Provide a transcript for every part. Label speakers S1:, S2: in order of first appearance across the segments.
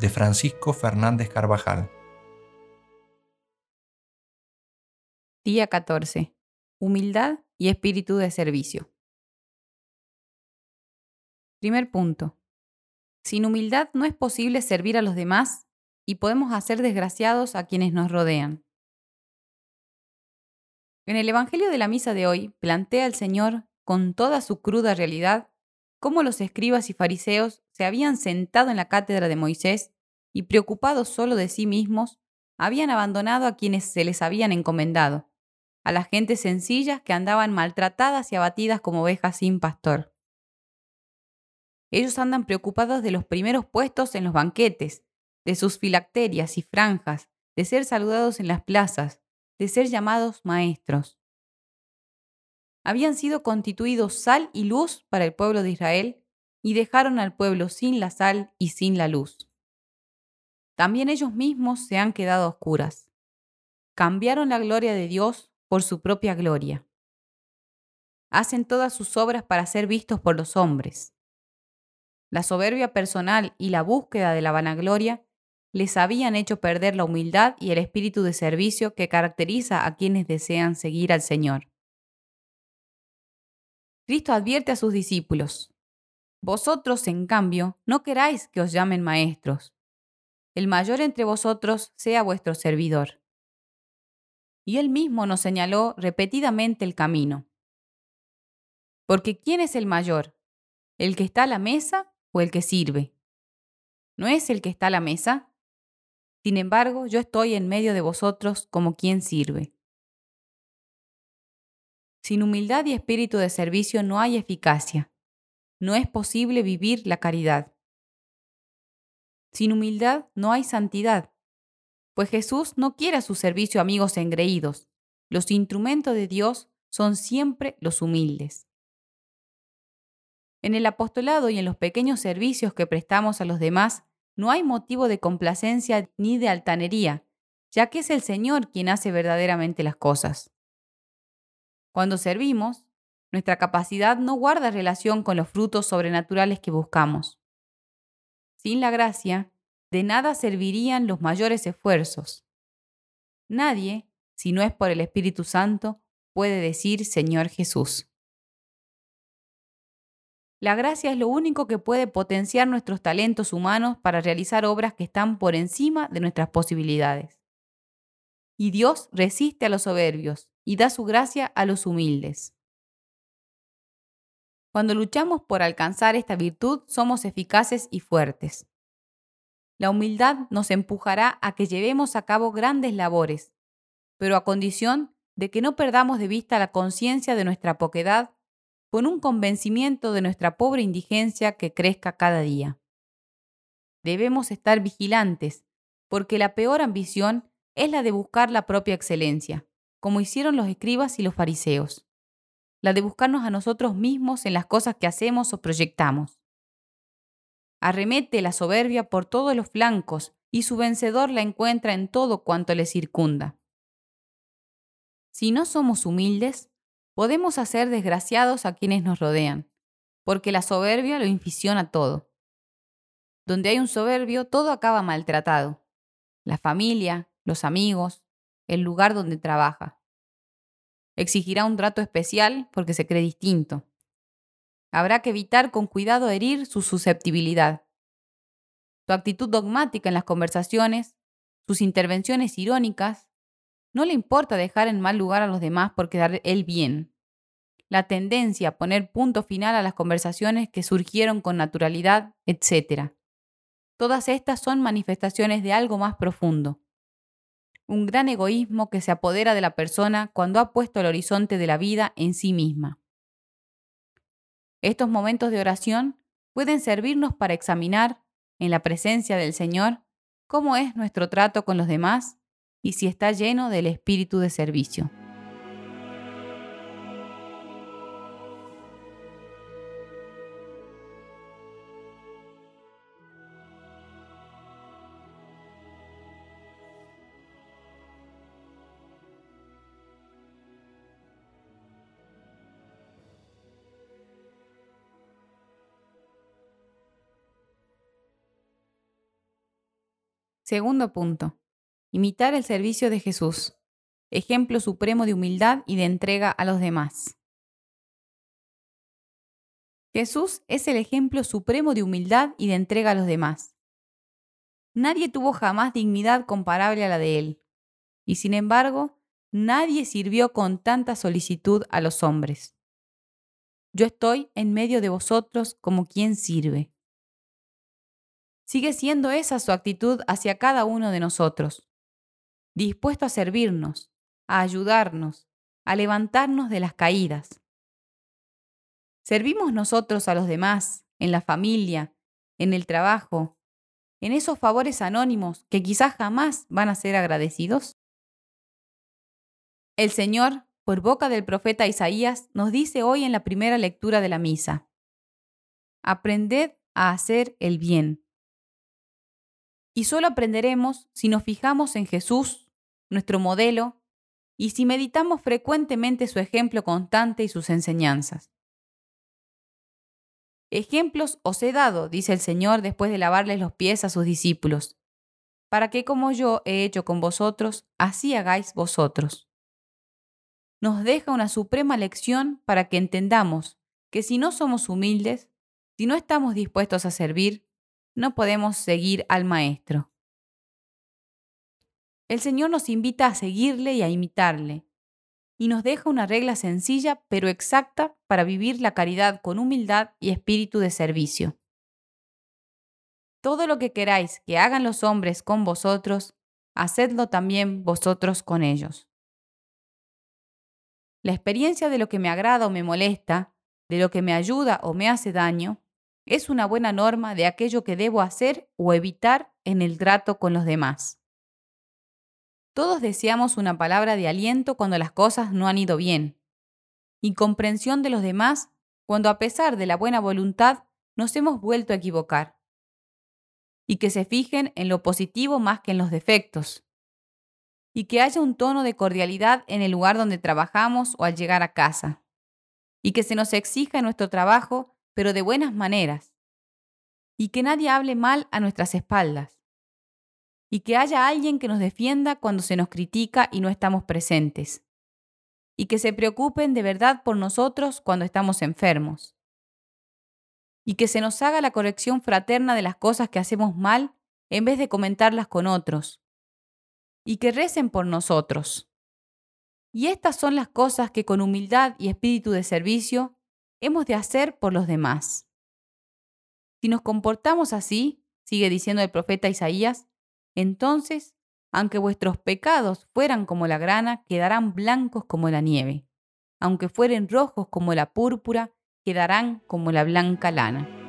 S1: de Francisco Fernández Carvajal.
S2: Día 14. Humildad y espíritu de servicio. Primer punto. Sin humildad no es posible servir a los demás y podemos hacer desgraciados a quienes nos rodean. En el Evangelio de la Misa de hoy plantea el Señor, con toda su cruda realidad, cómo los escribas y fariseos se habían sentado en la cátedra de Moisés y preocupados solo de sí mismos, habían abandonado a quienes se les habían encomendado, a las gentes sencillas que andaban maltratadas y abatidas como ovejas sin pastor. Ellos andan preocupados de los primeros puestos en los banquetes, de sus filacterias y franjas, de ser saludados en las plazas, de ser llamados maestros. Habían sido constituidos sal y luz para el pueblo de Israel y dejaron al pueblo sin la sal y sin la luz. También ellos mismos se han quedado oscuras. Cambiaron la gloria de Dios por su propia gloria. Hacen todas sus obras para ser vistos por los hombres. La soberbia personal y la búsqueda de la vanagloria les habían hecho perder la humildad y el espíritu de servicio que caracteriza a quienes desean seguir al Señor. Cristo advierte a sus discípulos, Vosotros, en cambio, no queráis que os llamen maestros. El mayor entre vosotros sea vuestro servidor. Y él mismo nos señaló repetidamente el camino. Porque ¿quién es el mayor? ¿El que está a la mesa o el que sirve? ¿No es el que está a la mesa? Sin embargo, yo estoy en medio de vosotros como quien sirve. Sin humildad y espíritu de servicio no hay eficacia. No es posible vivir la caridad. Sin humildad no hay santidad, pues Jesús no quiere a su servicio amigos engreídos. Los instrumentos de Dios son siempre los humildes. En el apostolado y en los pequeños servicios que prestamos a los demás, no hay motivo de complacencia ni de altanería, ya que es el Señor quien hace verdaderamente las cosas. Cuando servimos, nuestra capacidad no guarda relación con los frutos sobrenaturales que buscamos. Sin la gracia, de nada servirían los mayores esfuerzos. Nadie, si no es por el Espíritu Santo, puede decir Señor Jesús. La gracia es lo único que puede potenciar nuestros talentos humanos para realizar obras que están por encima de nuestras posibilidades. Y Dios resiste a los soberbios y da su gracia a los humildes. Cuando luchamos por alcanzar esta virtud, somos eficaces y fuertes. La humildad nos empujará a que llevemos a cabo grandes labores, pero a condición de que no perdamos de vista la conciencia de nuestra poquedad con un convencimiento de nuestra pobre indigencia que crezca cada día. Debemos estar vigilantes, porque la peor ambición es la de buscar la propia excelencia, como hicieron los escribas y los fariseos, la de buscarnos a nosotros mismos en las cosas que hacemos o proyectamos. arremete la soberbia por todos los flancos y su vencedor la encuentra en todo cuanto le circunda. Si no somos humildes, podemos hacer desgraciados a quienes nos rodean, porque la soberbia lo inficiona todo. Donde hay un soberbio, todo acaba maltratado. La familia, los amigos, el lugar donde trabaja. Exigirá un trato especial porque se cree distinto. Habrá que evitar con cuidado herir su susceptibilidad. Su actitud dogmática en las conversaciones, sus intervenciones irónicas, no le importa dejar en mal lugar a los demás por quedar él bien. La tendencia a poner punto final a las conversaciones que surgieron con naturalidad, etc. Todas estas son manifestaciones de algo más profundo. Un gran egoísmo que se apodera de la persona cuando ha puesto el horizonte de la vida en sí misma. Estos momentos de oración pueden servirnos para examinar, en la presencia del Señor, cómo es nuestro trato con los demás y si está lleno del espíritu de servicio. Segundo punto. Imitar el servicio de Jesús. Ejemplo supremo de humildad y de entrega a los demás. Jesús es el ejemplo supremo de humildad y de entrega a los demás. Nadie tuvo jamás dignidad comparable a la de él, y sin embargo, nadie sirvió con tanta solicitud a los hombres. Yo estoy en medio de vosotros como quien sirve. Sigue siendo esa su actitud hacia cada uno de nosotros, dispuesto a servirnos, a ayudarnos, a levantarnos de las caídas. ¿Servimos nosotros a los demás, en la familia, en el trabajo, en esos favores anónimos que quizás jamás van a ser agradecidos? El Señor, por boca del profeta Isaías, nos dice hoy en la primera lectura de la misa, Aprended a hacer el bien y solo aprenderemos si nos fijamos en Jesús, nuestro modelo, y si meditamos frecuentemente su ejemplo constante y sus enseñanzas. Ejemplos os he dado, dice el Señor después de lavarles los pies a sus discípulos, para que como yo he hecho con vosotros, así hagáis vosotros. Nos deja una suprema lección para que entendamos que si no somos humildes, si no estamos dispuestos a servir, no podemos seguir al Maestro. El Señor nos invita a seguirle y a imitarle, y nos deja una regla sencilla pero exacta para vivir la caridad con humildad y espíritu de servicio. Todo lo que queráis que hagan los hombres con vosotros, hacedlo también vosotros con ellos. La experiencia de lo que me agrada o me molesta, de lo que me ayuda o me hace daño, es una buena norma de aquello que debo hacer o evitar en el trato con los demás. Todos deseamos una palabra de aliento cuando las cosas no han ido bien, y comprensión de los demás cuando a pesar de la buena voluntad nos hemos vuelto a equivocar, y que se fijen en lo positivo más que en los defectos, y que haya un tono de cordialidad en el lugar donde trabajamos o al llegar a casa, y que se nos exija en nuestro trabajo pero de buenas maneras, y que nadie hable mal a nuestras espaldas, y que haya alguien que nos defienda cuando se nos critica y no estamos presentes, y que se preocupen de verdad por nosotros cuando estamos enfermos, y que se nos haga la corrección fraterna de las cosas que hacemos mal en vez de comentarlas con otros, y que recen por nosotros. Y estas son las cosas que con humildad y espíritu de servicio hemos de hacer por los demás. Si nos comportamos así, sigue diciendo el profeta Isaías, entonces, aunque vuestros pecados fueran como la grana, quedarán blancos como la nieve. Aunque fueren rojos como la púrpura, quedarán como la blanca lana.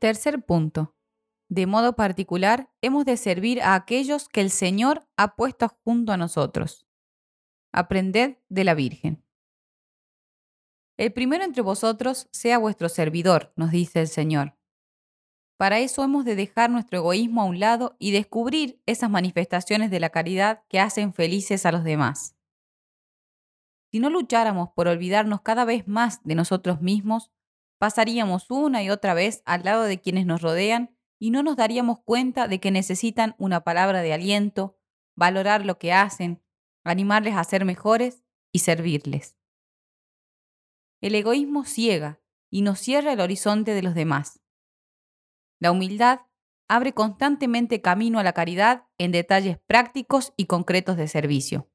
S2: Tercer punto. De modo particular, hemos de servir a aquellos que el Señor ha puesto junto a nosotros. Aprended de la Virgen. El primero entre vosotros sea vuestro servidor, nos dice el Señor. Para eso hemos de dejar nuestro egoísmo a un lado y descubrir esas manifestaciones de la caridad que hacen felices a los demás. Si no lucháramos por olvidarnos cada vez más de nosotros mismos, pasaríamos una y otra vez al lado de quienes nos rodean y no nos daríamos cuenta de que necesitan una palabra de aliento, valorar lo que hacen, animarles a ser mejores y servirles. El egoísmo ciega y nos cierra el horizonte de los demás. La humildad abre constantemente camino a la caridad en detalles prácticos y concretos de servicio.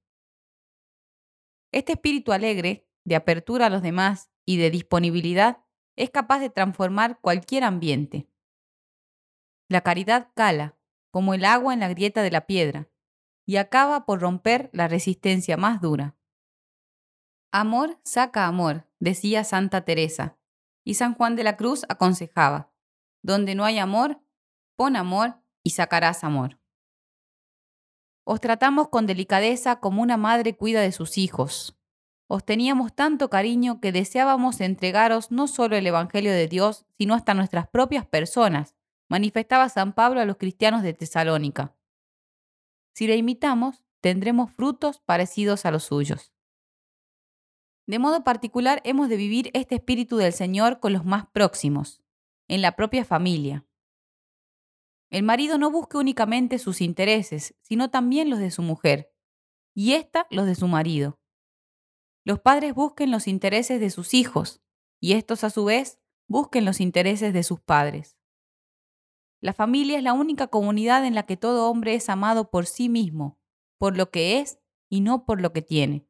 S2: Este espíritu alegre, de apertura a los demás y de disponibilidad, es capaz de transformar cualquier ambiente. La caridad cala, como el agua en la grieta de la piedra, y acaba por romper la resistencia más dura. Amor saca amor, decía Santa Teresa, y San Juan de la Cruz aconsejaba. Donde no hay amor, pon amor y sacarás amor. Os tratamos con delicadeza como una madre cuida de sus hijos. Os teníamos tanto cariño que deseábamos entregaros no solo el Evangelio de Dios, sino hasta nuestras propias personas, manifestaba San Pablo a los cristianos de Tesalónica. Si le imitamos, tendremos frutos parecidos a los suyos. De modo particular, hemos de vivir este espíritu del Señor con los más próximos, en la propia familia. El marido no busque únicamente sus intereses, sino también los de su mujer, y ésta los de su marido. Los padres busquen los intereses de sus hijos, y estos a su vez busquen los intereses de sus padres. La familia es la única comunidad en la que todo hombre es amado por sí mismo, por lo que es y no por lo que tiene.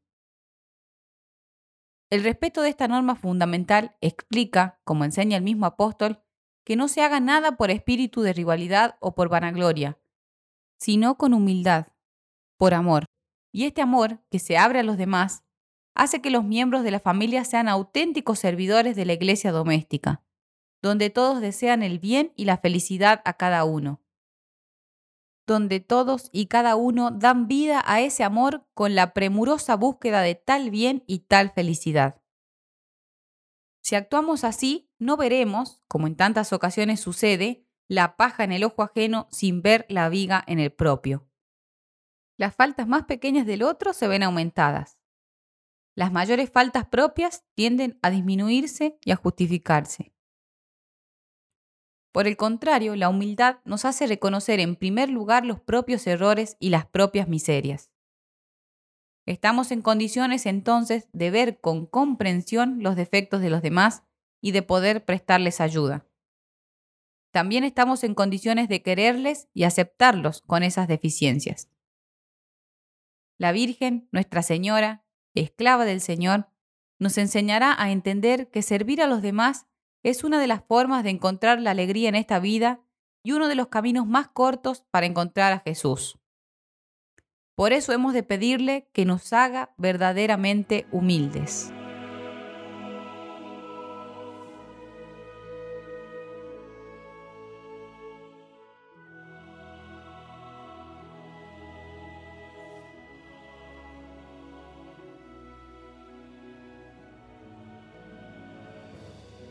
S2: El respeto de esta norma fundamental explica, como enseña el mismo apóstol, que no se haga nada por espíritu de rivalidad o por vanagloria, sino con humildad, por amor. Y este amor, que se abre a los demás, hace que los miembros de la familia sean auténticos servidores de la iglesia doméstica, donde todos desean el bien y la felicidad a cada uno, donde todos y cada uno dan vida a ese amor con la premurosa búsqueda de tal bien y tal felicidad. Si actuamos así, no veremos, como en tantas ocasiones sucede, la paja en el ojo ajeno sin ver la viga en el propio. Las faltas más pequeñas del otro se ven aumentadas. Las mayores faltas propias tienden a disminuirse y a justificarse. Por el contrario, la humildad nos hace reconocer en primer lugar los propios errores y las propias miserias. Estamos en condiciones entonces de ver con comprensión los defectos de los demás y de poder prestarles ayuda. También estamos en condiciones de quererles y aceptarlos con esas deficiencias. La Virgen, Nuestra Señora, esclava del Señor, nos enseñará a entender que servir a los demás es una de las formas de encontrar la alegría en esta vida y uno de los caminos más cortos para encontrar a Jesús. Por eso hemos de pedirle que nos haga verdaderamente humildes.